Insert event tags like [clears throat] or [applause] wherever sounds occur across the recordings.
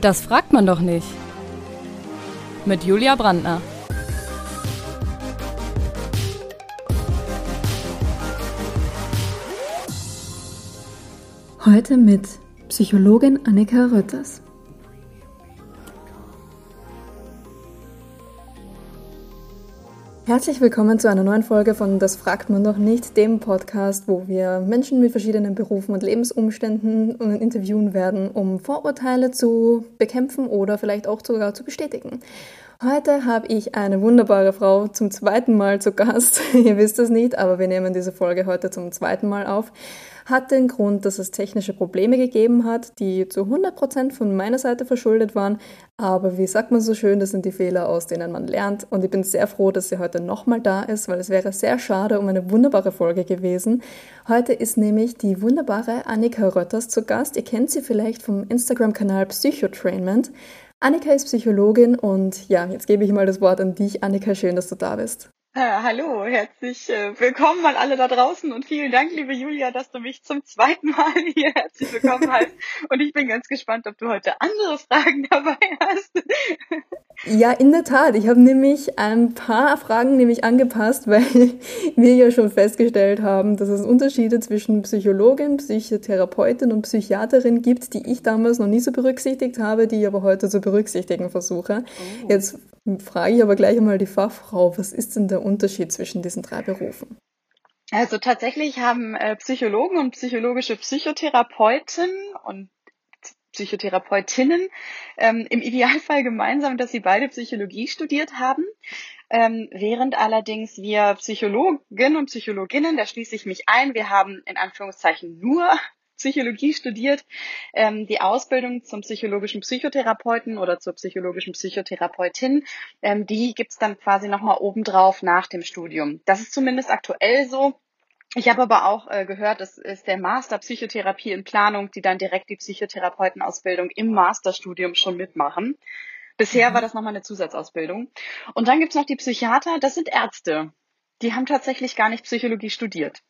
Das fragt man doch nicht. Mit Julia Brandner. Heute mit Psychologin Annika Rötters. Herzlich willkommen zu einer neuen Folge von Das fragt man doch nicht, dem Podcast, wo wir Menschen mit verschiedenen Berufen und Lebensumständen interviewen werden, um Vorurteile zu bekämpfen oder vielleicht auch sogar zu bestätigen. Heute habe ich eine wunderbare Frau zum zweiten Mal zu Gast. [laughs] Ihr wisst es nicht, aber wir nehmen diese Folge heute zum zweiten Mal auf hat den Grund, dass es technische Probleme gegeben hat, die zu 100% von meiner Seite verschuldet waren. Aber wie sagt man so schön, das sind die Fehler, aus denen man lernt. Und ich bin sehr froh, dass sie heute nochmal da ist, weil es wäre sehr schade um eine wunderbare Folge gewesen. Heute ist nämlich die wunderbare Annika Rötters zu Gast. Ihr kennt sie vielleicht vom Instagram-Kanal Psychotrainment. Annika ist Psychologin und ja, jetzt gebe ich mal das Wort an dich. Annika, schön, dass du da bist. Äh, hallo, herzlich äh, willkommen an alle da draußen und vielen Dank, liebe Julia, dass du mich zum zweiten Mal [laughs] hier herzlich willkommen heißt. Und ich bin ganz gespannt, ob du heute andere Fragen dabei hast. Ja, in der Tat. Ich habe nämlich ein paar Fragen nämlich angepasst, weil [laughs] wir ja schon festgestellt haben, dass es Unterschiede zwischen Psychologin, Psychotherapeutin und Psychiaterin gibt, die ich damals noch nie so berücksichtigt habe, die ich aber heute zu berücksichtigen versuche. Oh. Jetzt frage ich aber gleich einmal die Fachfrau, was ist denn der Unterschied zwischen diesen drei Berufen? Also tatsächlich haben äh, Psychologen und psychologische Psychotherapeuten und Psychotherapeutinnen ähm, im Idealfall gemeinsam, dass sie beide Psychologie studiert haben. Ähm, während allerdings wir Psychologen und Psychologinnen, da schließe ich mich ein, wir haben in Anführungszeichen nur Psychologie studiert, ähm, die Ausbildung zum psychologischen Psychotherapeuten oder zur psychologischen Psychotherapeutin, ähm, die gibt's dann quasi nochmal obendrauf nach dem Studium. Das ist zumindest aktuell so. Ich habe aber auch äh, gehört, das ist der Master Psychotherapie in Planung, die dann direkt die Psychotherapeutenausbildung im Masterstudium schon mitmachen. Bisher mhm. war das nochmal eine Zusatzausbildung. Und dann gibt's noch die Psychiater, das sind Ärzte. Die haben tatsächlich gar nicht Psychologie studiert.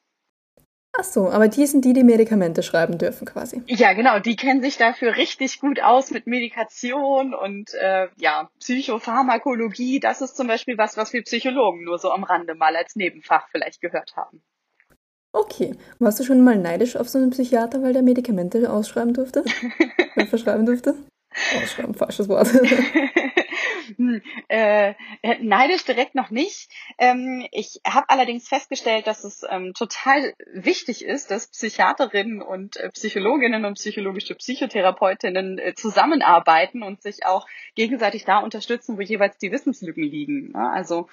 Ach so, aber die sind die, die Medikamente schreiben dürfen quasi. Ja, genau, die kennen sich dafür richtig gut aus mit Medikation und äh, ja, Psychopharmakologie. Das ist zum Beispiel was, was wir Psychologen nur so am Rande mal als Nebenfach vielleicht gehört haben. Okay. Warst du schon mal neidisch auf so einen Psychiater, weil der Medikamente ausschreiben durfte? [laughs] verschreiben durfte? [laughs] Ausschreiben, falsches Wort. [laughs] Hm, äh, neidisch direkt noch nicht. Ähm, ich habe allerdings festgestellt, dass es ähm, total wichtig ist, dass Psychiaterinnen und äh, Psychologinnen und psychologische Psychotherapeutinnen äh, zusammenarbeiten und sich auch gegenseitig da unterstützen, wo jeweils die Wissenslücken liegen. Ne? Also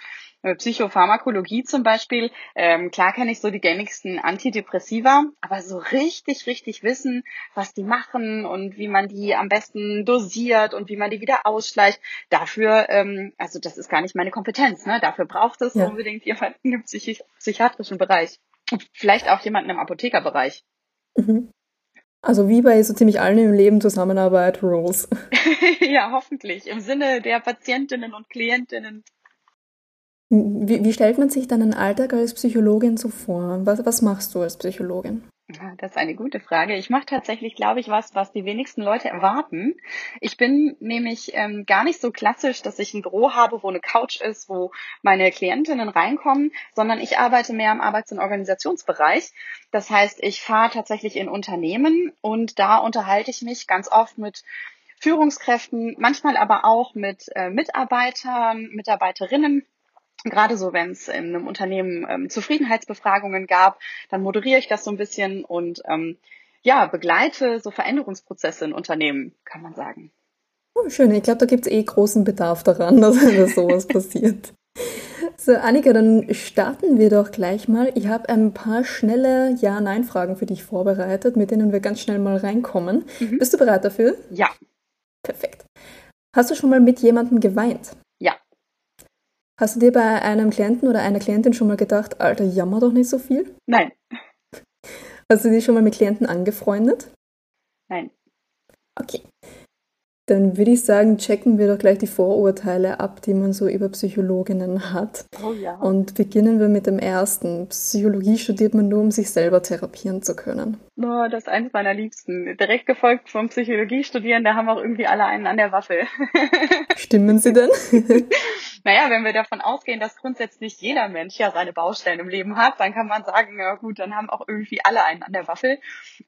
Psychopharmakologie zum Beispiel, ähm, klar kenne ich so die gängigsten Antidepressiva, aber so richtig, richtig wissen, was die machen und wie man die am besten dosiert und wie man die wieder ausschleicht, dafür, ähm, also das ist gar nicht meine Kompetenz, ne? Dafür braucht es ja. unbedingt jemanden im Psychi psychiatrischen Bereich. Und vielleicht auch jemanden im Apothekerbereich. Mhm. Also wie bei so ziemlich allen im Leben Zusammenarbeit Rules. [laughs] ja, hoffentlich. Im Sinne der Patientinnen und Klientinnen wie, wie stellt man sich deinen Alltag als Psychologin so vor? Was, was machst du als Psychologin? Das ist eine gute Frage. Ich mache tatsächlich, glaube ich, was, was die wenigsten Leute erwarten. Ich bin nämlich ähm, gar nicht so klassisch, dass ich ein Büro habe, wo eine Couch ist, wo meine Klientinnen reinkommen, sondern ich arbeite mehr im Arbeits- und Organisationsbereich. Das heißt, ich fahre tatsächlich in Unternehmen und da unterhalte ich mich ganz oft mit Führungskräften, manchmal aber auch mit äh, Mitarbeitern, Mitarbeiterinnen Gerade so, wenn es in einem Unternehmen ähm, Zufriedenheitsbefragungen gab, dann moderiere ich das so ein bisschen und ähm, ja, begleite so Veränderungsprozesse in Unternehmen, kann man sagen. Oh, schön. Ich glaube, da gibt es eh großen Bedarf daran, [laughs] dass, dass sowas [laughs] passiert. So, Annika, dann starten wir doch gleich mal. Ich habe ein paar schnelle Ja-Nein-Fragen für dich vorbereitet, mit denen wir ganz schnell mal reinkommen. Mhm. Bist du bereit dafür? Ja. Perfekt. Hast du schon mal mit jemandem geweint? Hast du dir bei einem Klienten oder einer Klientin schon mal gedacht, Alter, jammer doch nicht so viel? Nein. Hast du dich schon mal mit Klienten angefreundet? Nein. Okay. Dann würde ich sagen, checken wir doch gleich die Vorurteile ab, die man so über Psychologinnen hat. Oh ja. Und beginnen wir mit dem ersten. Psychologie studiert man nur, um sich selber therapieren zu können. Oh, das ist eines meiner Liebsten. Direkt gefolgt vom Psychologie studieren, da haben auch irgendwie alle einen an der Waffel. [laughs] Stimmen Sie denn? [laughs] naja, wenn wir davon ausgehen, dass grundsätzlich jeder Mensch ja seine Baustellen im Leben hat, dann kann man sagen, ja gut, dann haben auch irgendwie alle einen an der Waffel.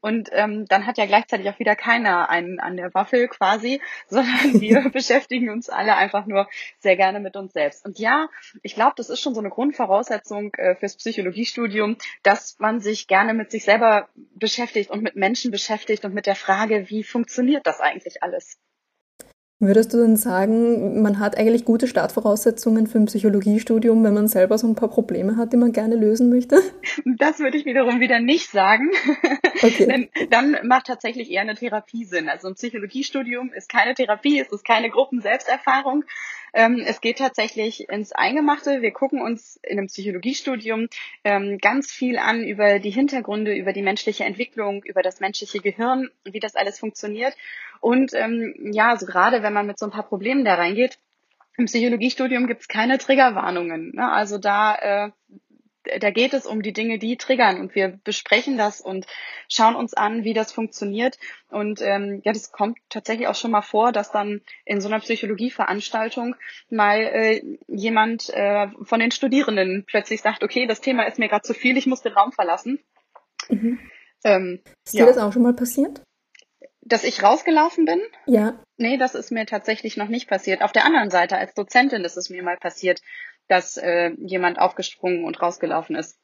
Und ähm, dann hat ja gleichzeitig auch wieder keiner einen an der Waffel quasi, [laughs] sondern wir [laughs] beschäftigen uns alle einfach nur sehr gerne mit uns selbst. Und ja, ich glaube, das ist schon so eine Grundvoraussetzung äh, fürs Psychologiestudium, dass man sich gerne mit sich selber beschäftigt und mit Menschen beschäftigt und mit der Frage, wie funktioniert das eigentlich alles? Würdest du denn sagen, man hat eigentlich gute Startvoraussetzungen für ein Psychologiestudium, wenn man selber so ein paar Probleme hat, die man gerne lösen möchte? Das würde ich wiederum wieder nicht sagen. Okay. Denn dann macht tatsächlich eher eine Therapie Sinn. Also ein Psychologiestudium ist keine Therapie, es ist keine Gruppenselbsterfahrung. Ähm, es geht tatsächlich ins Eingemachte. Wir gucken uns in einem Psychologiestudium ähm, ganz viel an über die Hintergründe, über die menschliche Entwicklung, über das menschliche Gehirn, wie das alles funktioniert. Und ähm, ja, also gerade wenn man mit so ein paar Problemen da reingeht, im Psychologiestudium gibt es keine Triggerwarnungen. Ne? Also da äh, da geht es um die Dinge, die triggern und wir besprechen das und schauen uns an, wie das funktioniert. Und ähm, ja, das kommt tatsächlich auch schon mal vor, dass dann in so einer Psychologieveranstaltung mal äh, jemand äh, von den Studierenden plötzlich sagt, okay, das Thema ist mir gerade zu viel, ich muss den Raum verlassen. Mhm. Ähm, ist ja. dir das auch schon mal passiert? Dass ich rausgelaufen bin? Ja. Nee, das ist mir tatsächlich noch nicht passiert. Auf der anderen Seite, als Dozentin ist es mir mal passiert, dass äh, jemand aufgesprungen und rausgelaufen ist.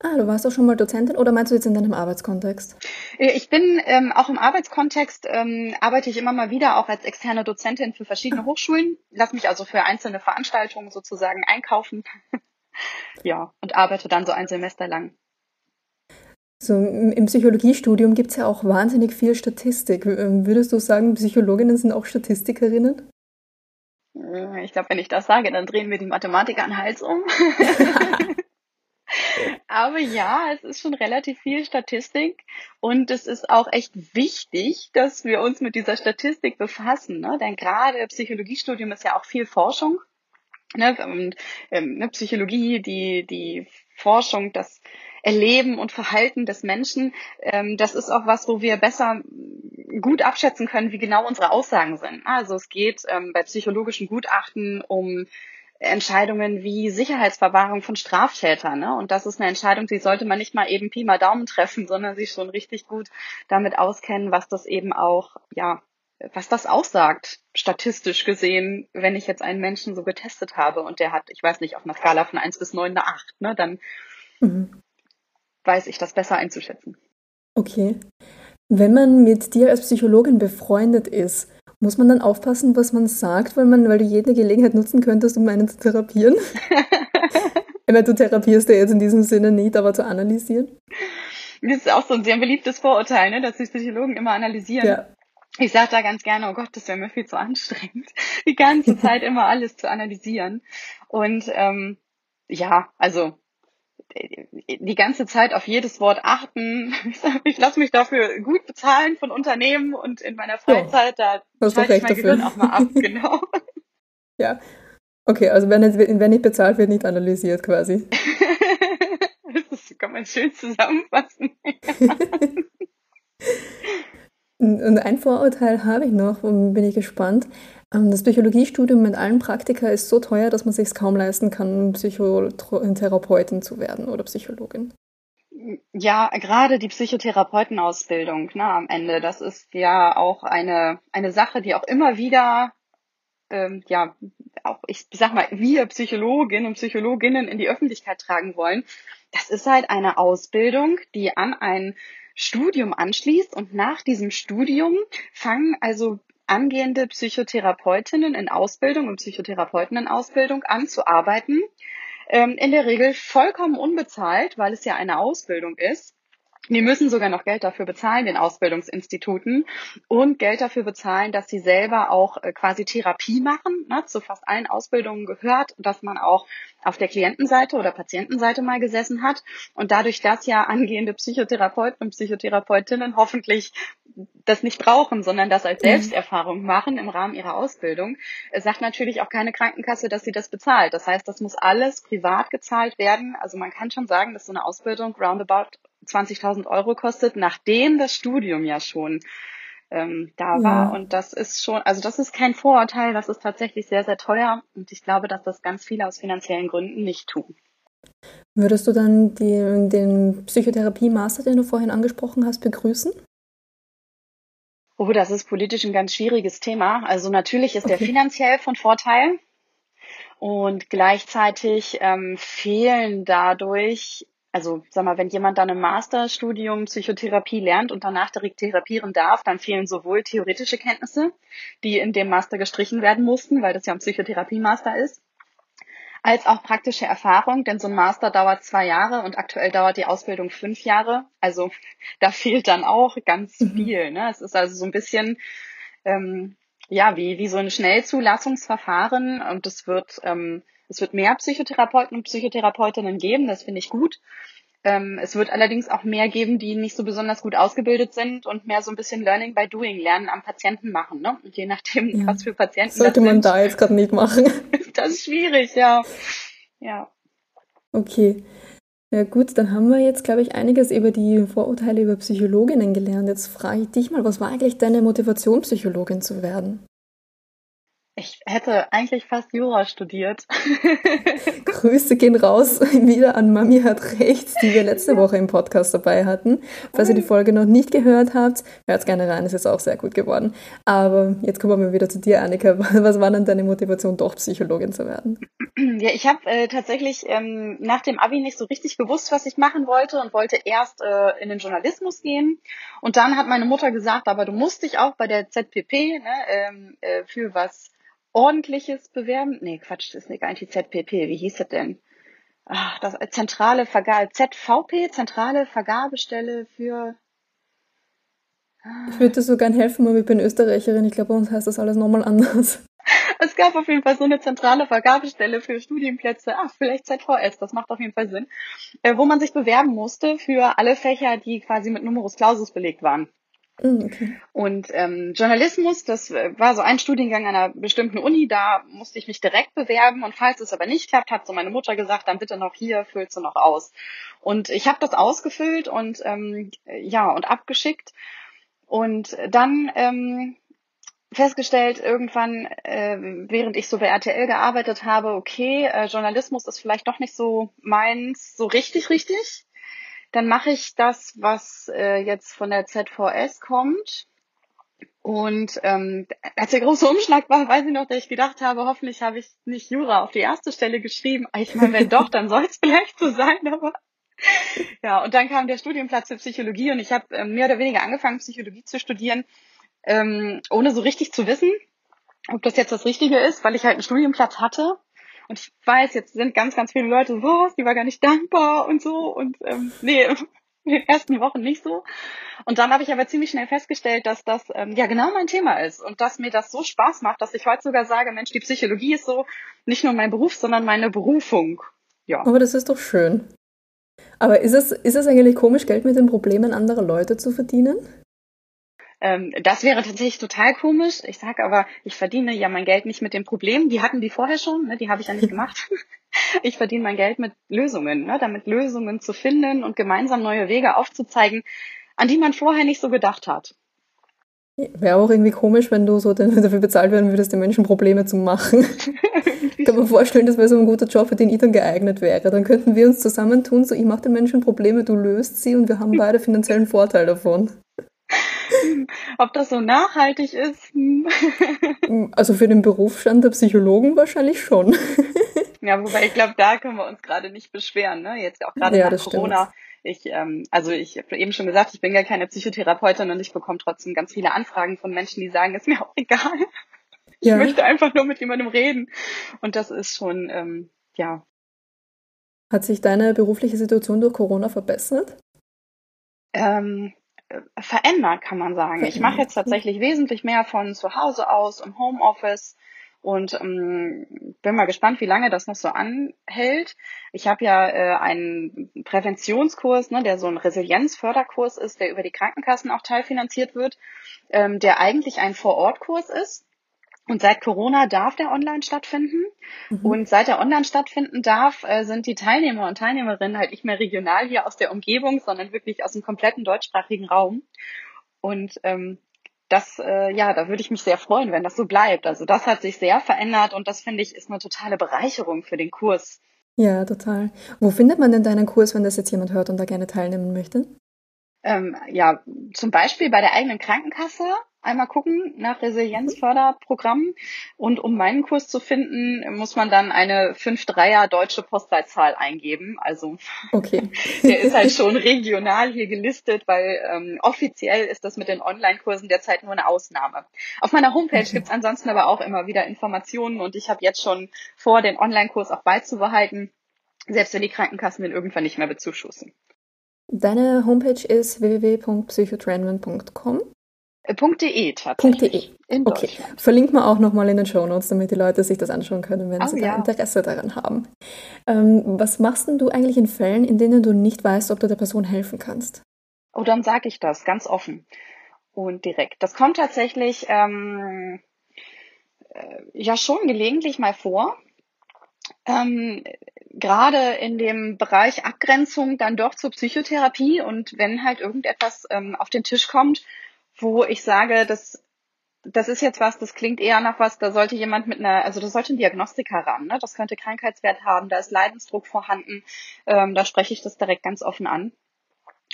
Ah, du warst auch schon mal Dozentin oder meinst du jetzt in deinem Arbeitskontext? Äh, ich bin ähm, auch im Arbeitskontext, ähm, arbeite ich immer mal wieder auch als externe Dozentin für verschiedene Hochschulen, lass mich also für einzelne Veranstaltungen sozusagen einkaufen. [laughs] ja, und arbeite dann so ein Semester lang. So, im Psychologiestudium gibt es ja auch wahnsinnig viel Statistik. Ähm, würdest du sagen, Psychologinnen sind auch Statistikerinnen? Äh, ich glaube, wenn ich das sage, dann drehen wir die Mathematiker an den Hals um. [laughs] [laughs] Aber ja, es ist schon relativ viel Statistik und es ist auch echt wichtig, dass wir uns mit dieser Statistik befassen. Ne? Denn gerade Psychologiestudium ist ja auch viel Forschung. Ne? Und ähm, ne, Psychologie, die, die Forschung, das Erleben und Verhalten des Menschen, ähm, das ist auch was, wo wir besser gut abschätzen können, wie genau unsere Aussagen sind. Also es geht ähm, bei psychologischen Gutachten um Entscheidungen wie Sicherheitsverwahrung von Straftätern. Ne? Und das ist eine Entscheidung, die sollte man nicht mal eben Pi mal Daumen treffen, sondern sich schon richtig gut damit auskennen, was das eben auch, ja, was das aussagt, statistisch gesehen, wenn ich jetzt einen Menschen so getestet habe und der hat, ich weiß nicht, auf einer Skala von eins bis neun eine acht, ne, dann mhm. Weiß ich das besser einzuschätzen. Okay. Wenn man mit dir als Psychologin befreundet ist, muss man dann aufpassen, was man sagt, weil, man, weil du jede Gelegenheit nutzen könntest, um einen zu therapieren? [laughs] ich meine, du therapierst ja jetzt in diesem Sinne nicht, aber zu analysieren. Das ist auch so ein sehr beliebtes Vorurteil, ne, dass die Psychologen immer analysieren. Ja. Ich sage da ganz gerne, oh Gott, das wäre mir viel zu anstrengend, die ganze [laughs] Zeit immer alles zu analysieren. Und ähm, ja, also die ganze Zeit auf jedes Wort achten. [laughs] Ich lasse mich dafür gut bezahlen von Unternehmen und in meiner Freizeit, ja, da schalte ich mein dafür. Gehirn auch mal ab, [laughs] genau. Ja. Okay, also wenn, wenn nicht bezahlt wird, nicht analysiert quasi. [laughs] das kann man schön zusammenfassen. und ein Vorurteil habe ich noch, und bin ich gespannt. Ähm, das Psychologiestudium mit allen Praktika ist so teuer, dass man sich kaum leisten kann, Psychotherapeutin zu werden oder Psychologin. Ja, gerade die Psychotherapeutenausbildung ne, am Ende, das ist ja auch eine, eine Sache, die auch immer wieder, ähm, ja, auch ich sag mal, wir Psychologinnen und Psychologinnen in die Öffentlichkeit tragen wollen. Das ist halt eine Ausbildung, die an ein Studium anschließt und nach diesem Studium fangen also angehende Psychotherapeutinnen in Ausbildung und Psychotherapeuten in Ausbildung anzuarbeiten. Ähm, in der Regel vollkommen unbezahlt, weil es ja eine Ausbildung ist. Die müssen sogar noch Geld dafür bezahlen, den Ausbildungsinstituten, und Geld dafür bezahlen, dass sie selber auch äh, quasi Therapie machen. Ne? Zu fast allen Ausbildungen gehört, dass man auch auf der Klientenseite oder Patientenseite mal gesessen hat. Und dadurch, dass ja angehende Psychotherapeuten und Psychotherapeutinnen hoffentlich das nicht brauchen, sondern das als mhm. Selbsterfahrung machen im Rahmen ihrer Ausbildung, äh, sagt natürlich auch keine Krankenkasse, dass sie das bezahlt. Das heißt, das muss alles privat gezahlt werden. Also man kann schon sagen, dass so eine Ausbildung roundabout 20.000 Euro kostet, nachdem das Studium ja schon ähm, da ja. war. Und das ist schon, also das ist kein Vorurteil, das ist tatsächlich sehr, sehr teuer. Und ich glaube, dass das ganz viele aus finanziellen Gründen nicht tun. Würdest du dann die, den Psychotherapie-Master, den du vorhin angesprochen hast, begrüßen? Oh, das ist politisch ein ganz schwieriges Thema. Also natürlich ist okay. der finanziell von Vorteil. Und gleichzeitig ähm, fehlen dadurch also sag mal, wenn jemand dann im Masterstudium Psychotherapie lernt und danach direkt therapieren darf, dann fehlen sowohl theoretische Kenntnisse, die in dem Master gestrichen werden mussten, weil das ja ein Psychotherapie-Master ist, als auch praktische Erfahrung, denn so ein Master dauert zwei Jahre und aktuell dauert die Ausbildung fünf Jahre. Also [laughs] da fehlt dann auch ganz mhm. viel. Ne? Es ist also so ein bisschen ähm, ja wie wie so ein Schnellzulassungsverfahren und es wird ähm, es wird mehr Psychotherapeuten und Psychotherapeutinnen geben, das finde ich gut. Ähm, es wird allerdings auch mehr geben, die nicht so besonders gut ausgebildet sind und mehr so ein bisschen Learning by Doing, Lernen am Patienten machen. Ne? Und je nachdem, ja. was für Patienten Sollte man sind, da jetzt gerade nicht machen. [laughs] das ist schwierig, ja. Ja. Okay. Ja gut, dann haben wir jetzt, glaube ich, einiges über die Vorurteile über Psychologinnen gelernt. Jetzt frage ich dich mal, was war eigentlich deine Motivation, Psychologin zu werden? Ich hätte eigentlich fast Jura studiert. [laughs] Grüße gehen raus [laughs] wieder an Mami hat recht, die wir letzte Woche im Podcast dabei hatten. Falls ihr die Folge noch nicht gehört habt, hört gerne rein, es ist auch sehr gut geworden. Aber jetzt kommen wir wieder zu dir, Annika. [laughs] Was war denn deine Motivation, doch Psychologin zu werden? [clears throat] Ja, ich habe äh, tatsächlich ähm, nach dem Abi nicht so richtig gewusst, was ich machen wollte und wollte erst äh, in den Journalismus gehen. Und dann hat meine Mutter gesagt, aber du musst dich auch bei der ZPP ne, ähm, äh, für was ordentliches Bewerben. Nee, Quatsch, das ist nicht eigentlich ZPP. Wie hieß das denn? Ach, das zentrale Vergabe, ZVP, zentrale Vergabestelle für. Ich würde dir so gern helfen, aber ich bin Österreicherin. Ich glaube, bei uns heißt das alles nochmal anders. [laughs] Es gab auf jeden Fall so eine zentrale Vergabestelle für Studienplätze. Ach, vielleicht ZVS, das macht auf jeden Fall Sinn. Äh, wo man sich bewerben musste für alle Fächer, die quasi mit Numerus Clausus belegt waren. Mm, okay. Und ähm, Journalismus, das war so ein Studiengang einer bestimmten Uni, da musste ich mich direkt bewerben und falls es aber nicht klappt, hat so meine Mutter gesagt, dann bitte noch hier, füllst du noch aus. Und ich habe das ausgefüllt und ähm, ja und abgeschickt und dann ähm, festgestellt irgendwann, äh, während ich so bei RTL gearbeitet habe, okay, äh, Journalismus ist vielleicht doch nicht so meins, so richtig, richtig. Dann mache ich das, was äh, jetzt von der ZVS kommt. Und ähm, als der große Umschlag war, weiß ich noch, dass ich gedacht habe, hoffentlich habe ich nicht Jura auf die erste Stelle geschrieben. Ich meine, wenn doch, dann soll es [laughs] vielleicht so sein, aber [laughs] ja, und dann kam der Studienplatz für Psychologie und ich habe ähm, mehr oder weniger angefangen, Psychologie zu studieren, ähm, ohne so richtig zu wissen, ob das jetzt das Richtige ist, weil ich halt einen Studienplatz hatte und ich weiß, jetzt sind ganz, ganz viele Leute, was, die war gar nicht dankbar und so. Und ähm, nee, [laughs] in den ersten Wochen nicht so. Und dann habe ich aber ziemlich schnell festgestellt, dass das ähm, ja genau mein Thema ist und dass mir das so Spaß macht, dass ich heute sogar sage, Mensch, die Psychologie ist so nicht nur mein Beruf, sondern meine Berufung. Ja. Aber das ist doch schön. Aber ist es, ist es eigentlich komisch, Geld mit den Problemen anderer Leute zu verdienen? Ähm, das wäre tatsächlich total komisch. Ich sage aber, ich verdiene ja mein Geld nicht mit den Problemen. Die hatten die vorher schon, ne? die habe ich ja nicht gemacht. [laughs] ich verdiene mein Geld mit Lösungen, ne? damit Lösungen zu finden und gemeinsam neue Wege aufzuzeigen, an die man vorher nicht so gedacht hat. Wäre auch irgendwie komisch, wenn du so [laughs] dafür bezahlt werden würdest, den Menschen Probleme zu machen. ich [laughs] kann mir vorstellen, das wäre so ein guter Job, für den ich dann geeignet wäre. Dann könnten wir uns zusammentun, so ich mache den Menschen Probleme, du löst sie und wir haben beide finanziellen Vorteil davon. [laughs] Ob das so nachhaltig ist? [laughs] Hm. Also für den Berufsstand der Psychologen wahrscheinlich schon. [laughs] Ja, wobei ich glaube, da können wir uns gerade nicht beschweren. Ne? Jetzt auch gerade ja, nach Corona. Stimmt. Ich, ähm, also ich habe eben schon gesagt, ich bin gar keine Psychotherapeutin und ich bekomme trotzdem ganz viele Anfragen von Menschen, die sagen, ist mir auch egal. Ich ja. möchte einfach nur mit jemandem reden. Und das ist schon, ähm, ja. Hat sich deine berufliche Situation durch Corona verbessert? ähm, verändert, kann man sagen. Ich mache jetzt tatsächlich wesentlich mehr von zu Hause aus, im Homeoffice und ähm, bin mal gespannt, wie lange das noch so anhält. Ich habe ja äh, einen Präventionskurs, ne, der so ein Resilienzförderkurs ist, der über die Krankenkassen auch teilfinanziert wird, ähm, der eigentlich ein Vorortkurs ist. Und seit Corona darf der online stattfinden. Mhm. Und seit er online stattfinden darf, äh, sind die Teilnehmer und Teilnehmerinnen halt nicht mehr regional hier aus der Umgebung, sondern wirklich aus dem kompletten deutschsprachigen Raum. Und ähm, das, äh, ja, da würde ich mich sehr freuen, wenn das so bleibt. Also das hat sich sehr verändert und das finde ich ist eine totale Bereicherung für den Kurs. Ja, total. Wo findet man denn deinen Kurs, wenn das jetzt jemand hört und da gerne teilnehmen möchte? Ähm, ja, zum Beispiel bei der eigenen Krankenkasse einmal gucken nach Resilienzförderprogrammen. Und um meinen Kurs zu finden, muss man dann eine 5-3er deutsche Postleitzahl eingeben. Also okay. [laughs] der ist halt schon regional hier gelistet, weil ähm, offiziell ist das mit den Online-Kursen derzeit nur eine Ausnahme. Auf meiner Homepage okay. gibt's ansonsten aber auch immer wieder Informationen und ich habe jetzt schon vor, den Online-Kurs auch beizubehalten, selbst wenn die Krankenkassen den irgendwann nicht mehr bezuschussen. Deine Homepage ist www.psychotrainment.com. Äh, .de tatsächlich. .de. okay. Verlinkt wir auch nochmal in den Show Notes, damit die Leute sich das anschauen können, wenn oh, sie ja. da Interesse daran haben. Ähm, was machst denn du eigentlich in Fällen, in denen du nicht weißt, ob du der Person helfen kannst? Oh, dann sage ich das ganz offen und direkt. Das kommt tatsächlich ähm, äh, ja schon gelegentlich mal vor. Ähm, gerade in dem Bereich Abgrenzung dann doch zur Psychotherapie und wenn halt irgendetwas ähm, auf den Tisch kommt, wo ich sage, das, das ist jetzt was, das klingt eher nach was, da sollte jemand mit einer, also da sollte ein Diagnostiker ran, ne? das könnte Krankheitswert haben, da ist Leidensdruck vorhanden, ähm, da spreche ich das direkt ganz offen an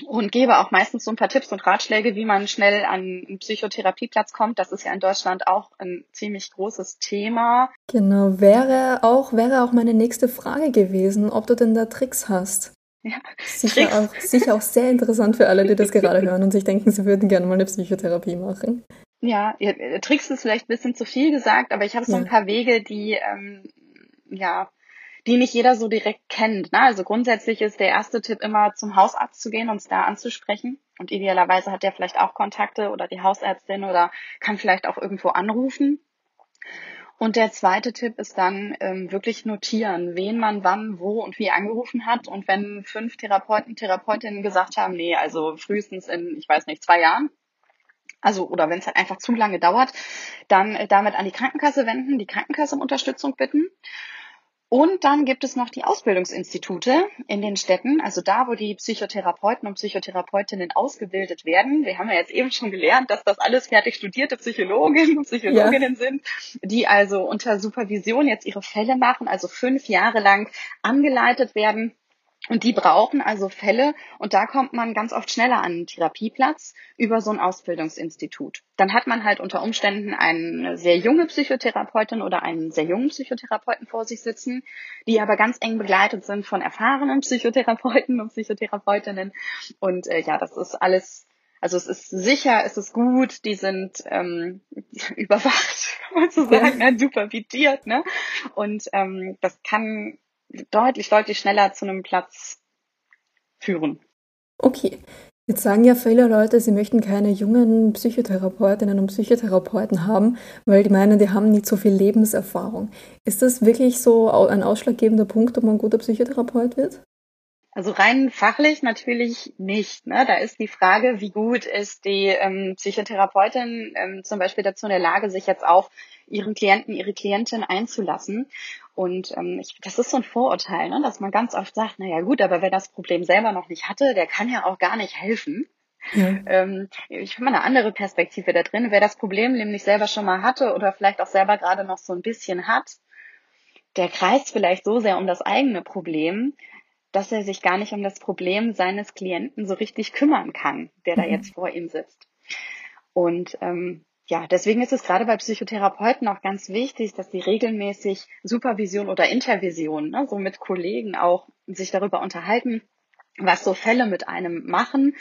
und gebe auch meistens so ein paar Tipps und Ratschläge, wie man schnell an einen Psychotherapieplatz kommt. Das ist ja in Deutschland auch ein ziemlich großes Thema. Genau, wäre auch, wäre auch meine nächste Frage gewesen, ob du denn da Tricks hast. Ja, sicher, auch, sicher auch sehr interessant für alle, die das gerade [laughs] hören und sich denken, sie würden gerne mal eine Psychotherapie machen. Ja, Tricks ist vielleicht ein bisschen zu viel gesagt, aber ich habe so ja. ein paar Wege, die ähm, ja die nicht jeder so direkt kennt. Ne? Also grundsätzlich ist der erste Tipp immer zum Hausarzt zu gehen und es da anzusprechen. Und idealerweise hat der vielleicht auch Kontakte oder die Hausärztin oder kann vielleicht auch irgendwo anrufen. Und der zweite Tipp ist dann ähm, wirklich notieren, wen man wann, wo und wie angerufen hat. Und wenn fünf Therapeuten, Therapeutinnen gesagt haben, nee, also frühestens in, ich weiß nicht, zwei Jahren, also oder wenn es halt einfach zu lange dauert, dann äh, damit an die Krankenkasse wenden, die Krankenkasse um Unterstützung bitten. Und dann gibt es noch die Ausbildungsinstitute in den Städten, also da, wo die Psychotherapeuten und Psychotherapeutinnen ausgebildet werden. Wir haben ja jetzt eben schon gelernt, dass das alles fertig studierte Psychologinnen und Psychologinnen ja. sind, die also unter Supervision jetzt ihre Fälle machen, also fünf Jahre lang angeleitet werden und die brauchen also Fälle und da kommt man ganz oft schneller an einen Therapieplatz über so ein Ausbildungsinstitut. Dann hat man halt unter Umständen eine sehr junge Psychotherapeutin oder einen sehr jungen Psychotherapeuten vor sich sitzen, die aber ganz eng begleitet sind von erfahrenen Psychotherapeuten und Psychotherapeutinnen. Und äh, ja, das ist alles also es ist sicher, es ist gut, die sind ähm, [laughs] überwacht, kann man so sagen, ja. supervidiert, ne? Und ähm, das kann deutlich, deutlich schneller zu einem Platz führen. Okay. Jetzt sagen ja viele Leute, sie möchten keine jungen Psychotherapeutinnen und Psychotherapeuten haben, weil die meinen, die haben nicht so viel Lebenserfahrung. Ist das wirklich so ein ausschlaggebender Punkt, ob man ein guter Psychotherapeut wird? Also rein fachlich natürlich nicht. Ne? Da ist die Frage, wie gut ist die ähm, Psychotherapeutin ähm, zum Beispiel dazu in der Lage, sich jetzt auf ihren Klienten, ihre Klientin einzulassen. Und ähm, ich, das ist so ein Vorurteil, ne? dass man ganz oft sagt, na ja gut, aber wer das Problem selber noch nicht hatte, der kann ja auch gar nicht helfen. Ja. Ähm, ich habe mal eine andere Perspektive da drin. Wer das Problem nämlich selber schon mal hatte oder vielleicht auch selber gerade noch so ein bisschen hat, der kreist vielleicht so sehr um das eigene Problem, dass er sich gar nicht um das Problem seines Klienten so richtig kümmern kann, der mhm. da jetzt vor ihm sitzt. Und ähm, ja, deswegen ist es gerade bei Psychotherapeuten auch ganz wichtig, dass sie regelmäßig Supervision oder Intervision, ne, so mit Kollegen auch sich darüber unterhalten, was so Fälle mit einem machen,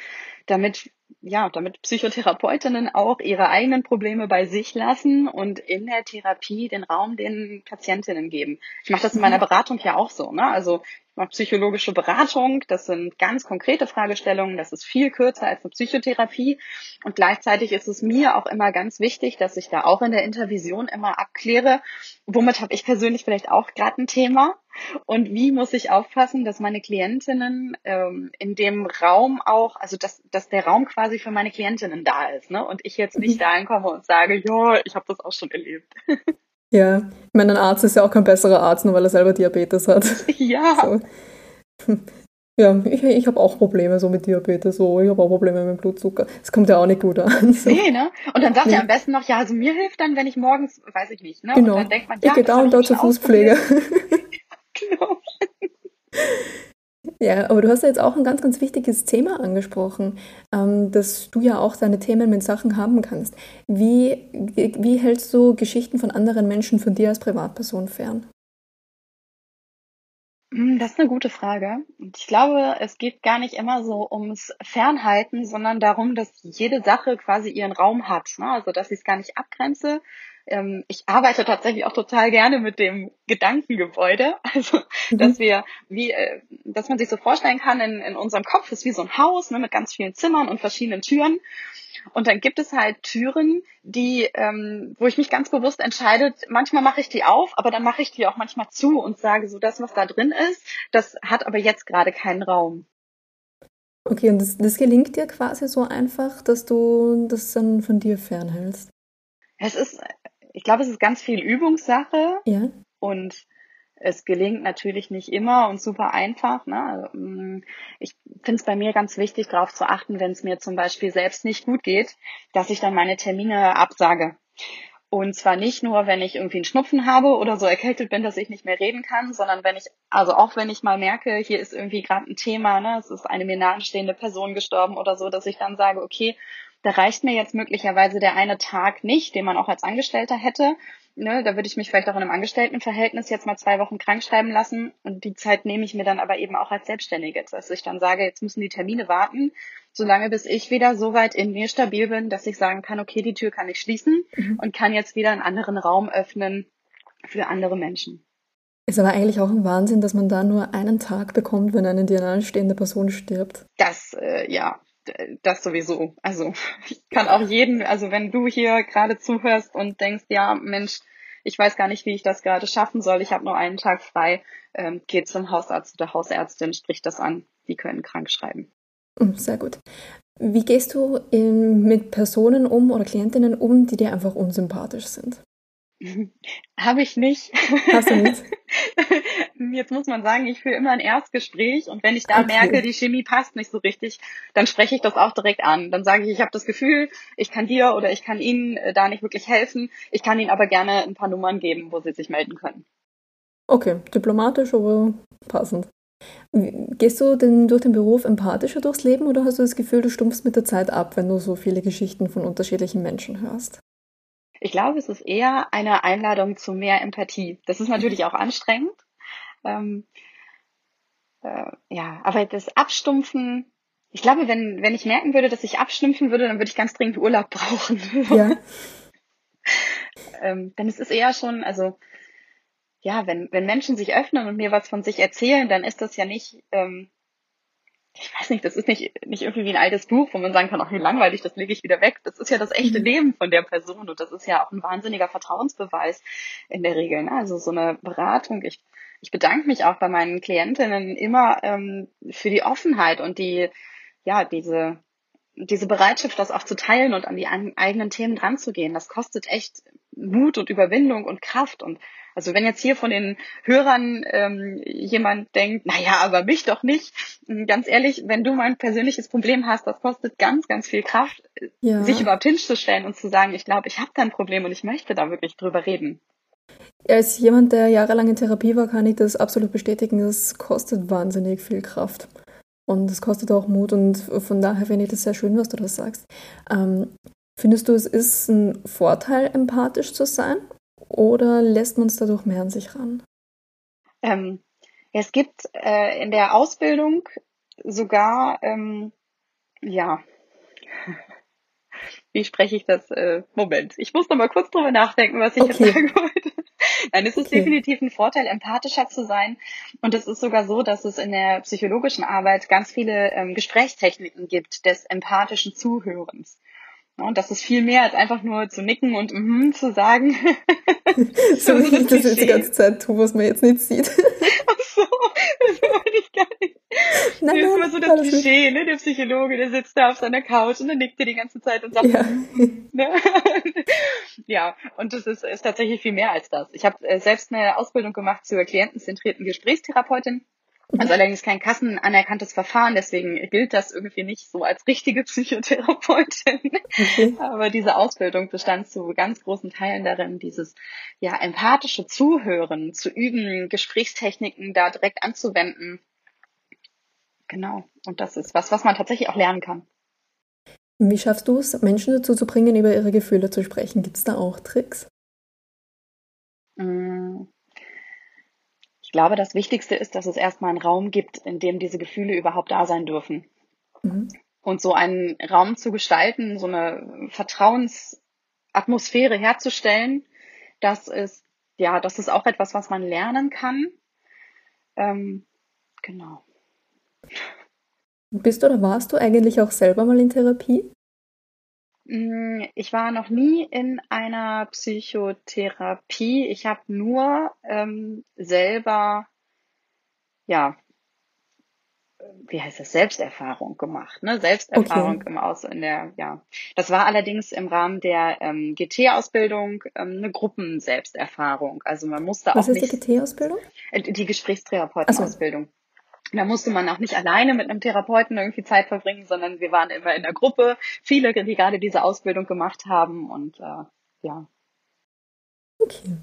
damit ja, damit Psychotherapeutinnen auch ihre eigenen Probleme bei sich lassen und in der Therapie den Raum den Patientinnen geben. Ich mache das in meiner. Beratung ja auch so. Ne? Also mache psychologische Beratung, das sind ganz konkrete Fragestellungen, das ist viel kürzer als eine Psychotherapie und gleichzeitig ist es mir auch immer ganz wichtig, dass ich da auch in der Intervision immer abkläre, womit habe ich persönlich vielleicht auch gerade ein Thema und wie muss ich aufpassen, dass meine Klientinnen ähm, in dem Raum auch, also dass, dass der Raum quasi für meine Klientinnen da ist, ne? Und ich jetzt nicht mhm. da ankomme und sage, ja, ich habe das auch schon erlebt. [laughs] Ja, ich meine, ein Arzt ist ja auch kein besserer Arzt, nur weil er selber Diabetes hat. [laughs] Ja. So. [laughs] Ja, ich, ich habe auch Probleme so mit Diabetes, so ich habe auch Probleme mit Blutzucker. Das kommt ja auch nicht gut an. So. Nee, ne? Und dann sagt nee. er am besten noch, ja, also mir hilft dann, wenn ich morgens, weiß ich nicht, ne? Genau. Und dann denkt man, ja, ich gehe da und da zur Fußpflege. [laughs] genau. Ja, aber du hast ja jetzt auch ein ganz, ganz wichtiges Thema angesprochen, ähm, dass du ja auch deine Themen mit Sachen haben kannst. Wie, wie hältst du Geschichten von anderen Menschen von dir als Privatperson fern? Hm, das ist eine gute Frage. Und ich glaube, es geht gar nicht immer so ums Fernhalten, sondern darum, dass jede Sache quasi ihren Raum hat. Ne? Also, dass ich es gar nicht abgrenze, ähm, ich arbeite tatsächlich auch total gerne mit dem Gedankengebäude. [laughs] Also, mhm. dass wir, wie, äh, dass man sich so vorstellen kann, in, in unserem Kopf ist wie so ein Haus ne, mit ganz vielen Zimmern und verschiedenen Türen. Und dann gibt es halt Türen, die, ähm, wo ich mich ganz bewusst entscheide, manchmal mache ich die auf, aber dann mache ich die auch manchmal zu und sage so, das, was da drin ist, das hat aber jetzt gerade keinen Raum. Okay, und das, das gelingt dir quasi so einfach, dass du das dann von dir fernhältst? Es ist ich glaube, es ist ganz viel Übungssache. Ja. Und es gelingt natürlich nicht immer und super einfach. Ne? Also, mm, ich finde es bei mir ganz wichtig, darauf zu achten, wenn es mir zum Beispiel selbst nicht gut geht, dass ich dann meine Termine absage. Und zwar nicht nur, wenn ich irgendwie einen Schnupfen habe oder so erkältet bin, dass ich nicht mehr reden kann, sondern wenn ich, also auch wenn ich mal merke, hier ist irgendwie gerade ein Thema, ne, es ist eine mir nahestehende Person gestorben oder so, dass ich dann sage, okay, da reicht mir jetzt möglicherweise der eine Tag nicht, den man auch als Angestellter hätte. Ne, da würde ich mich vielleicht auch in einem Angestelltenverhältnis jetzt mal zwei Wochen krank schreiben lassen. Und die Zeit nehme ich mir dann aber eben auch als Selbstständige, dass ich dann sage, jetzt müssen die Termine warten, solange bis ich wieder so weit in mir stabil bin, dass ich sagen kann, okay, die Tür kann ich schließen mhm. und kann jetzt wieder einen anderen Raum öffnen für andere Menschen. Ist aber eigentlich auch ein Wahnsinn, dass man da nur einen Tag bekommt, wenn eine dir nahestehende Person stirbt. Das, äh, ja, das sowieso. Also ich kann auch jeden, also wenn du hier gerade zuhörst und denkst, ja, Mensch, ich weiß gar nicht, wie ich das gerade schaffen soll, ich habe nur einen Tag frei, ähm, geh zum Hausarzt oder Hausärztin, sprich das an, die können krank schreiben. Hm, sehr gut. Wie gehst du in, mit Personen um oder Klientinnen um, die dir einfach unsympathisch sind? [laughs] Habe ich nicht. Hast du nicht? [laughs] Jetzt muss man sagen, ich führe immer ein Erstgespräch und wenn ich da okay. merke, die Chemie passt nicht so richtig, dann spreche ich das auch direkt an. Dann sage ich, ich habe das Gefühl, ich kann dir oder ich kann Ihnen äh, da nicht wirklich helfen. Ich kann Ihnen aber gerne ein paar Nummern geben, wo Sie sich melden können. Okay, diplomatisch, aber passend. Gehst du denn durch den Beruf empathischer durchs Leben oder hast du das Gefühl, du stumpfst mit der Zeit ab, wenn du so viele Geschichten von unterschiedlichen Menschen hörst? Ich glaube, es ist eher eine Einladung zu mehr Empathie. Das ist natürlich auch anstrengend. Ähm, äh, ja, aber das Abstumpfen, ich glaube, wenn, wenn ich merken würde, dass ich abstumpfen würde, dann würde ich ganz dringend Urlaub brauchen. Ja. [laughs] ähm, denn es ist eher schon, also ja, wenn, wenn Menschen sich öffnen und mir was von sich erzählen, dann ist das ja nicht, ähm, ich weiß nicht, das ist nicht, nicht irgendwie wie ein altes Buch, wo man sagen kann, ach, wie langweilig, das lege ich wieder weg. Das ist ja das echte mhm. Leben von der Person und das ist ja auch ein wahnsinniger Vertrauensbeweis in der Regel. Ne? Also so eine Beratung, ich, ich bedanke mich auch bei meinen Klientinnen immer ähm, für die Offenheit und die, ja, diese, diese Bereitschaft, das auch zu teilen und an die eigenen Themen dran zu gehen. Das kostet echt Mut und Überwindung und Kraft und also wenn jetzt hier von den Hörern ähm, jemand denkt, naja, aber mich doch nicht, hm, ganz ehrlich, wenn du mal ein persönliches Problem hast, das kostet ganz, ganz viel Kraft, ja. sich überhaupt hinzustellen und zu sagen, ich glaube, ich habe da ein Problem und ich möchte da wirklich drüber reden. Als jemand, der jahrelang in Therapie war, kann ich das absolut bestätigen. Das kostet wahnsinnig viel Kraft. Und es kostet auch Mut. Und von daher finde ich das sehr schön, was du das sagst. Ähm, findest du, es ist ein Vorteil, empathisch zu sein? Oder lässt man es dadurch mehr an sich ran? Ähm, es gibt äh, in der Ausbildung sogar, ähm, ja, [laughs] Wie spreche ich das? Äh, Moment, ich muss noch mal kurz drüber nachdenken, was ich okay. jetzt sagen wollte. [laughs] Nein, es ist okay. definitiv ein Vorteil, empathischer zu sein. Und es ist sogar so, dass es in der psychologischen Arbeit ganz viele ähm, Gesprächstechniken gibt des empathischen Zuhörens. Und das ist viel mehr als einfach nur zu nicken und mm -hmm zu sagen. [laughs] [laughs] so wie ich das jetzt die ganze Zeit tue, was man jetzt nicht sieht. [laughs] Ach so, das wollte ich gar nicht. Nein, das ist immer so das Klischee, ne? Der Psychologe, der sitzt da auf seiner Couch und dann nickt er die ganze Zeit und sagt, ja, ne? ja und das ist, ist tatsächlich viel mehr als das. Ich habe äh, selbst eine Ausbildung gemacht zur klientenzentrierten Gesprächstherapeutin also allerdings kein kassenanerkanntes Verfahren, deswegen gilt das irgendwie nicht so als richtige Psychotherapeutin. Okay. Aber diese Ausbildung bestand zu ganz großen Teilen darin, dieses ja empathische Zuhören zu üben, Gesprächstechniken da direkt anzuwenden. Genau. Und das ist was, was man tatsächlich auch lernen kann. Wie schaffst du es, Menschen dazu zu bringen, über ihre Gefühle zu sprechen? Gibt es da auch Tricks? Mm glaube, das Wichtigste ist, dass es erstmal einen Raum gibt, in dem diese Gefühle überhaupt da sein dürfen. Mhm. Und so einen Raum zu gestalten, so eine Vertrauensatmosphäre herzustellen, das ist, ja, das ist auch etwas, was man lernen kann. Ähm, genau. Bist du oder warst du eigentlich auch selber mal in Therapie? Mm, ich war noch nie in einer Psychotherapie. Ich habe nur ähm, selber, ja, wie heißt das, Selbsterfahrung gemacht, ne? Selbsterfahrung okay. im Aus in der, ja. Das war allerdings im Rahmen der ähm, GT-Ausbildung ähm, eine Gruppenselbsterfahrung. Also man musste Was auch ist nicht. die GT-Ausbildung? Äh, die Gesprächstherapeutenausbildung. So. Da musste man auch nicht alleine mit einem Therapeuten irgendwie Zeit verbringen, sondern wir waren immer in der Gruppe. Viele, die gerade diese Ausbildung gemacht haben und äh, ja. Okay.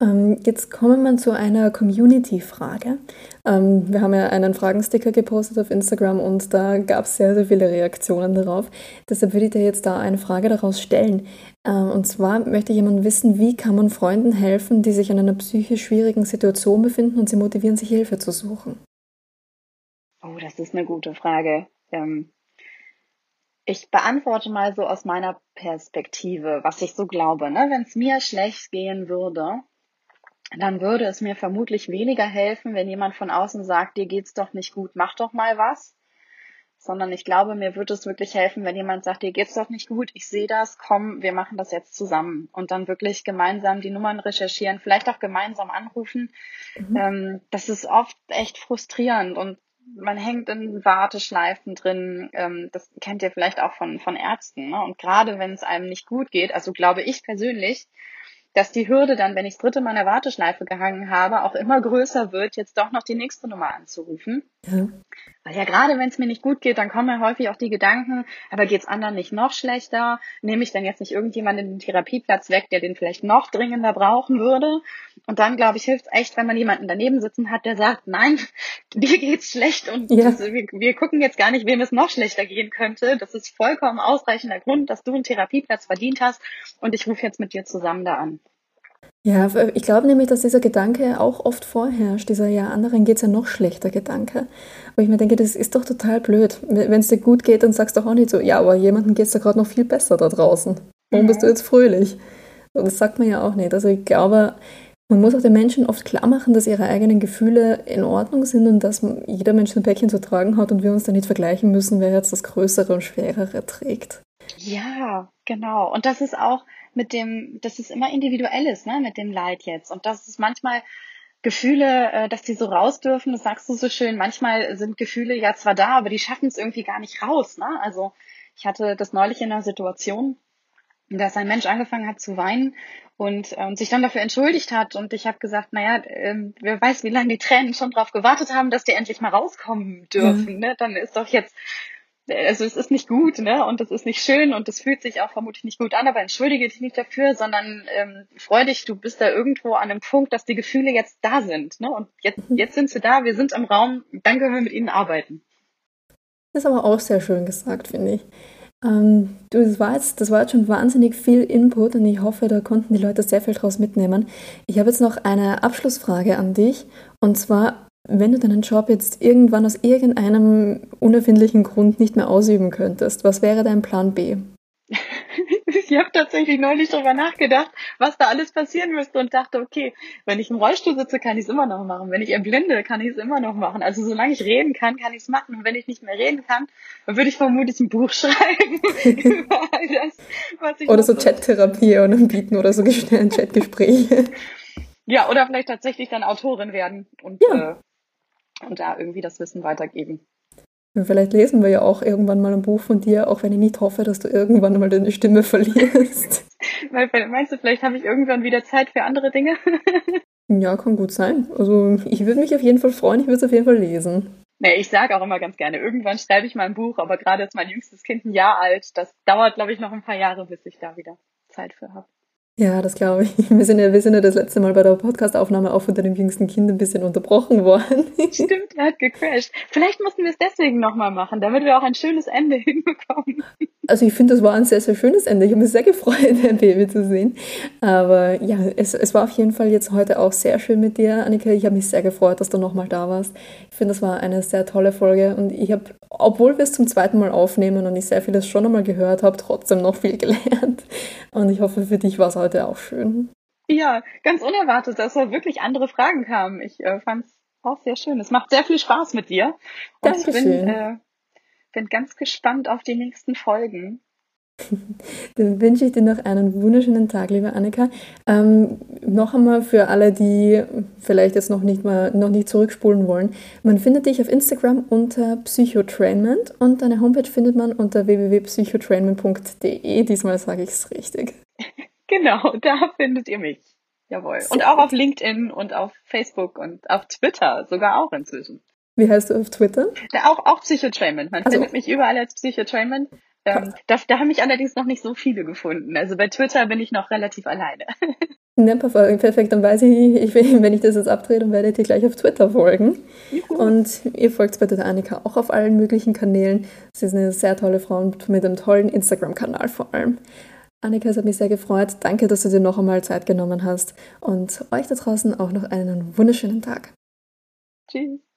Ähm, jetzt kommen wir zu einer Community-Frage. Ähm, wir haben ja einen Fragensticker gepostet auf Instagram und da gab es sehr, sehr viele Reaktionen darauf. Deshalb würde ich dir jetzt da eine Frage daraus stellen. Ähm, und zwar möchte jemand wissen, wie kann man Freunden helfen, die sich in einer psychisch schwierigen Situation befinden und sie motivieren, sich Hilfe zu suchen? Oh, das ist eine gute Frage. Ähm, ich beantworte mal so aus meiner Perspektive, was ich so glaube. Ne? Wenn es mir schlecht gehen würde, dann würde es mir vermutlich weniger helfen, wenn jemand von außen sagt, dir geht's doch nicht gut, mach doch mal was. Sondern ich glaube, mir würde es wirklich helfen, wenn jemand sagt, dir geht's doch nicht gut, ich sehe das, komm, wir machen das jetzt zusammen. Und dann wirklich gemeinsam die Nummern recherchieren, vielleicht auch gemeinsam anrufen. Mhm. Ähm, das ist oft echt frustrierend und man hängt in Warteschleifen drin. Ähm, das kennt ihr vielleicht auch von, von Ärzten. Ne? Und gerade wenn es einem nicht gut geht, also glaube ich persönlich, dass die Hürde dann, wenn ich das dritte Mal in der Warteschleife gehangen habe, auch immer größer wird, jetzt doch noch die nächste Nummer anzurufen. Ja. Weil ja gerade wenn es mir nicht gut geht, dann kommen ja häufig auch die Gedanken, aber geht's anderen nicht noch schlechter? Nehme ich denn jetzt nicht irgendjemanden den Therapieplatz weg, der den vielleicht noch dringender brauchen würde? Und dann, glaube ich, hilft es echt, wenn man jemanden daneben sitzen hat, der sagt, nein, [laughs] dir geht's schlecht und ja. das, wir, wir gucken jetzt gar nicht, wem es noch schlechter gehen könnte. Das ist vollkommen ausreichender Grund, dass du einen Therapieplatz verdient hast und ich rufe jetzt mit dir zusammen da an. Ja, ich glaube nämlich, dass dieser Gedanke auch oft vorherrscht, dieser ja, anderen geht es ja noch schlechter Gedanke. Wo ich mir denke, das ist doch total blöd. Wenn es dir gut geht, dann sagst du doch auch nicht so, ja, aber jemandem geht es da gerade noch viel besser da draußen. Warum bist du jetzt fröhlich? Und das sagt man ja auch nicht. Also ich glaube, man muss auch den Menschen oft klar machen, dass ihre eigenen Gefühle in Ordnung sind und dass jeder Mensch ein Päckchen zu tragen hat und wir uns da nicht vergleichen müssen, wer jetzt das Größere und Schwerere trägt. Ja, genau. Und das ist auch mit dem, dass es immer individuell ist, ne, mit dem Leid jetzt. Und das ist manchmal Gefühle, äh, dass die so raus dürfen, das sagst du so schön. Manchmal sind Gefühle ja zwar da, aber die schaffen es irgendwie gar nicht raus. Ne? Also ich hatte das neulich in einer Situation, dass ein Mensch angefangen hat zu weinen und, äh, und sich dann dafür entschuldigt hat. Und ich habe gesagt, naja, äh, wer weiß, wie lange die Tränen schon drauf gewartet haben, dass die endlich mal rauskommen dürfen. Mhm. Ne? Dann ist doch jetzt, also es ist nicht gut, ne? Und es ist nicht schön und es fühlt sich auch vermutlich nicht gut an, aber entschuldige dich nicht dafür, sondern ähm, freu dich, du bist da irgendwo an einem Punkt, dass die Gefühle jetzt da sind. Ne? Und jetzt, mhm. jetzt sind sie da, wir sind im Raum, dann können wir mit ihnen arbeiten. Das ist aber auch sehr schön gesagt, finde ich. Ähm, du, das, war jetzt, das war jetzt schon wahnsinnig viel Input und ich hoffe, da konnten die Leute sehr viel draus mitnehmen. Ich habe jetzt noch eine Abschlussfrage an dich und zwar, Wenn du deinen Job jetzt irgendwann aus irgendeinem unerfindlichen Grund nicht mehr ausüben könntest, was wäre dein Plan B? [laughs] ich habe tatsächlich neulich darüber nachgedacht, was da alles passieren müsste und dachte, okay, wenn ich im Rollstuhl sitze, kann ich es immer noch machen. Wenn ich erblinde, kann ich es immer noch machen. Also solange ich reden kann, kann ich es machen. Und wenn ich nicht mehr reden kann, dann würde ich vermutlich ein Buch [laughs] schreiben über all das, was ich Oder so Chat-Therapie und bieten oder so [laughs] Chatgespräche. ja, oder vielleicht tatsächlich dann Autorin werden und, ja. äh, und da irgendwie das Wissen weitergeben. Vielleicht lesen wir ja auch irgendwann mal ein Buch von dir, auch wenn ich nicht hoffe, dass du irgendwann mal deine Stimme [laughs] verlierst. Meinst du, vielleicht habe ich irgendwann wieder Zeit für andere Dinge? [laughs] ja, kann gut sein. Also ich würde mich auf jeden Fall freuen, ich würde es auf jeden Fall lesen. Nee, ich sage auch immer ganz gerne, irgendwann schreibe ich mal ein Buch, aber gerade ist mein jüngstes Kind ein Jahr alt. Das dauert, glaube ich, noch ein paar Jahre, bis ich da wieder Zeit für habe. Ja, das glaube ich. Wir sind, ja, wir sind ja das letzte Mal bei der Podcastaufnahme auch von deinem jüngsten Kind ein bisschen unterbrochen worden. Stimmt, er hat gecrashed. Vielleicht mussten wir es deswegen nochmal machen, damit wir auch ein schönes Ende hinbekommen. Also ich finde, das war ein sehr, sehr schönes Ende. Ich habe mich sehr gefreut, [laughs] dein Baby zu sehen. Aber ja, es, es war auf jeden Fall jetzt heute auch sehr schön mit dir, Annika. Ich habe mich sehr gefreut, dass du nochmal da warst. Ich finde, das war eine sehr tolle Folge und ich habe, obwohl wir es zum zweiten Mal aufnehmen und ich sehr vieles schon einmal gehört habe, trotzdem noch viel [laughs] gelernt. Und ich hoffe, für dich war es heute auch schön. Ja, ganz unerwartet, dass da wirklich andere Fragen kamen. Ich äh, fand es auch sehr schön. Es macht sehr viel Spaß mit dir. Und Dankeschön. ich bin, äh, bin ganz gespannt auf die nächsten Folgen. [laughs] Dann wünsche ich dir noch einen wunderschönen Tag, liebe Annika. Ähm, noch einmal für alle, die vielleicht jetzt noch nicht mal noch nicht zurückspulen wollen. Man findet dich auf Instagram unter Psychotrainment und deine Homepage findet man unter www.psychotrainment.de. Diesmal sage ich es richtig. [laughs] Genau, da findet ihr mich. Jawohl. Und auch auf LinkedIn und auf Facebook und auf Twitter sogar auch inzwischen. Wie heißt du auf Twitter? Ja, auch, auch Psychotrainment. Man also. findet mich überall als Psychotrainment. Ähm, da, da haben mich allerdings noch nicht so viele gefunden. Also bei Twitter bin ich noch relativ alleine. [laughs] Ja, perfekt. Dann weiß ich, ich, [laughs] wenn ich das jetzt abdrehe, dann werde ich dir gleich auf Twitter folgen. Juhu. Und ihr folgt bei der Annika auch auf allen möglichen Kanälen. Sie ist eine sehr tolle Frau und mit einem tollen Instagram-Kanal vor allem. Annika, es hat mich sehr gefreut. Danke, dass du dir noch einmal Zeit genommen hast. Und euch da draußen auch noch einen wunderschönen Tag. Tschüss.